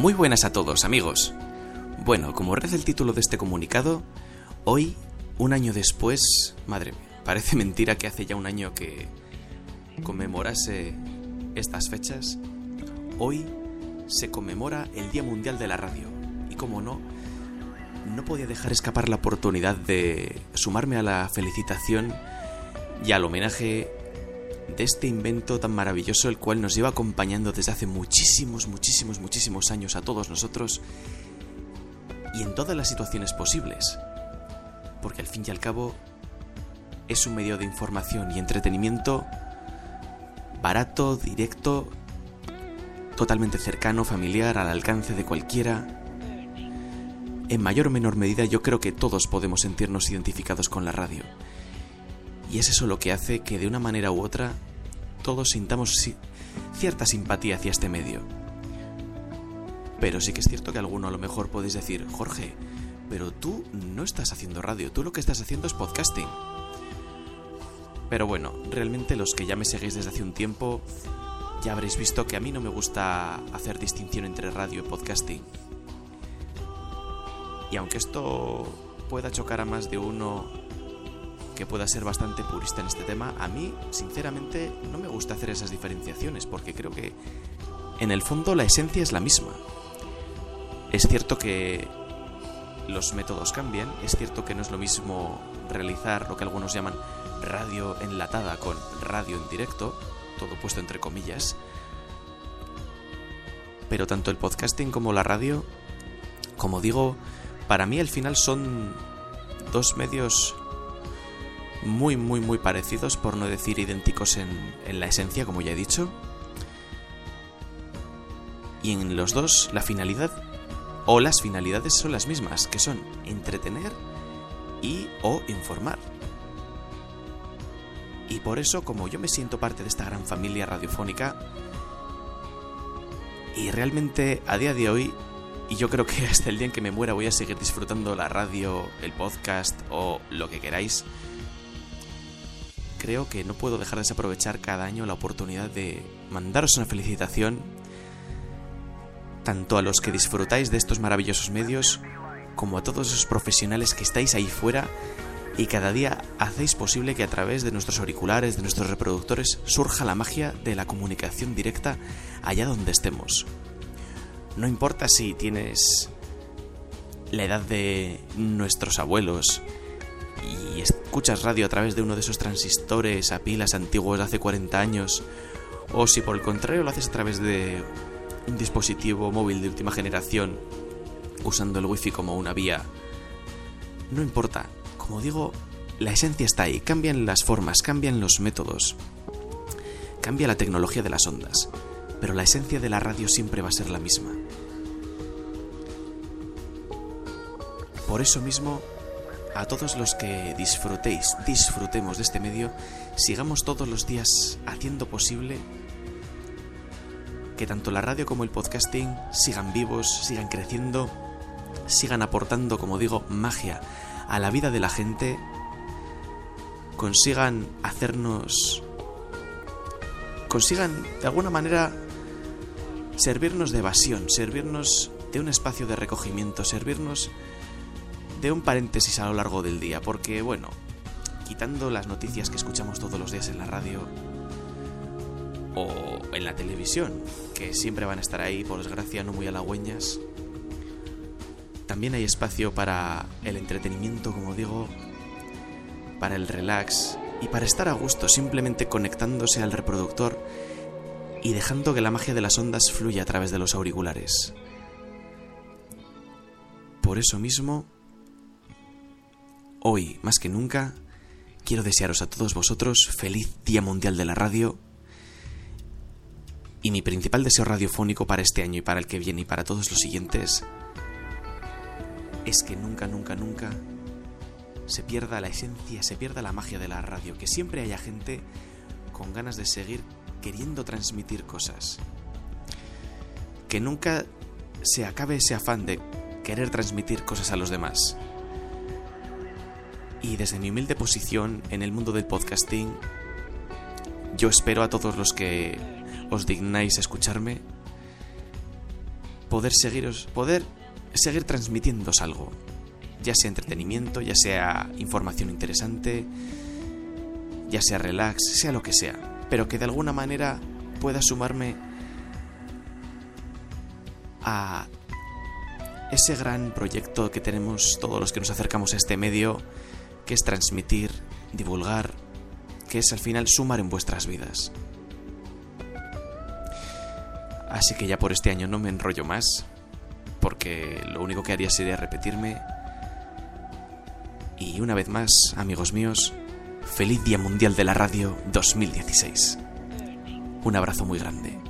Muy buenas a todos, amigos. Bueno, como reza el título de este comunicado, hoy, un año después, madre mía, parece mentira que hace ya un año que conmemorase estas fechas, hoy se conmemora el Día Mundial de la Radio. Y como no, no podía dejar escapar la oportunidad de sumarme a la felicitación y al homenaje de este invento tan maravilloso el cual nos lleva acompañando desde hace muchísimos, muchísimos, muchísimos años a todos nosotros y en todas las situaciones posibles. Porque al fin y al cabo es un medio de información y entretenimiento barato, directo, totalmente cercano, familiar, al alcance de cualquiera. En mayor o menor medida yo creo que todos podemos sentirnos identificados con la radio. Y es eso lo que hace que de una manera u otra todos sintamos cierta simpatía hacia este medio. Pero sí que es cierto que alguno a lo mejor podéis decir, Jorge, pero tú no estás haciendo radio, tú lo que estás haciendo es podcasting. Pero bueno, realmente los que ya me seguís desde hace un tiempo, ya habréis visto que a mí no me gusta hacer distinción entre radio y podcasting. Y aunque esto pueda chocar a más de uno que pueda ser bastante purista en este tema, a mí, sinceramente, no me gusta hacer esas diferenciaciones porque creo que en el fondo la esencia es la misma. Es cierto que los métodos cambian, es cierto que no es lo mismo realizar lo que algunos llaman radio enlatada con radio en directo, todo puesto entre comillas, pero tanto el podcasting como la radio, como digo, para mí al final son dos medios muy, muy, muy parecidos, por no decir idénticos en, en la esencia, como ya he dicho. Y en los dos, la finalidad o las finalidades son las mismas, que son entretener y o informar. Y por eso, como yo me siento parte de esta gran familia radiofónica, y realmente a día de hoy, y yo creo que hasta el día en que me muera voy a seguir disfrutando la radio, el podcast o lo que queráis, creo que no puedo dejar de desaprovechar cada año la oportunidad de mandaros una felicitación tanto a los que disfrutáis de estos maravillosos medios como a todos esos profesionales que estáis ahí fuera y cada día hacéis posible que a través de nuestros auriculares, de nuestros reproductores, surja la magia de la comunicación directa allá donde estemos. No importa si tienes la edad de nuestros abuelos, y escuchas radio a través de uno de esos transistores a pilas antiguos de hace 40 años, o si por el contrario lo haces a través de un dispositivo móvil de última generación, usando el wifi como una vía, no importa, como digo, la esencia está ahí, cambian las formas, cambian los métodos, cambia la tecnología de las ondas, pero la esencia de la radio siempre va a ser la misma. Por eso mismo, a todos los que disfrutéis, disfrutemos de este medio, sigamos todos los días haciendo posible que tanto la radio como el podcasting sigan vivos, sigan creciendo, sigan aportando, como digo, magia a la vida de la gente, consigan hacernos... consigan de alguna manera servirnos de evasión, servirnos de un espacio de recogimiento, servirnos de un paréntesis a lo largo del día, porque bueno, quitando las noticias que escuchamos todos los días en la radio o en la televisión, que siempre van a estar ahí, por desgracia, no muy halagüeñas, también hay espacio para el entretenimiento, como digo, para el relax y para estar a gusto, simplemente conectándose al reproductor y dejando que la magia de las ondas fluya a través de los auriculares. Por eso mismo, hoy más que nunca, quiero desearos a todos vosotros feliz Día Mundial de la Radio. Y mi principal deseo radiofónico para este año y para el que viene y para todos los siguientes es que nunca, nunca, nunca se pierda la esencia, se pierda la magia de la radio, que siempre haya gente con ganas de seguir queriendo transmitir cosas. Que nunca se acabe ese afán de querer transmitir cosas a los demás. Y desde mi humilde posición en el mundo del podcasting, yo espero a todos los que os dignáis escucharme poder seguiros, poder seguir transmitiéndos algo, ya sea entretenimiento, ya sea información interesante, ya sea relax, sea lo que sea, pero que de alguna manera pueda sumarme a ese gran proyecto que tenemos todos los que nos acercamos a este medio, que es transmitir, divulgar, que es al final sumar en vuestras vidas. Así que ya por este año no me enrollo más, porque lo único que haría sería repetirme. Y una vez más, amigos míos, feliz Día Mundial de la Radio 2016. Un abrazo muy grande.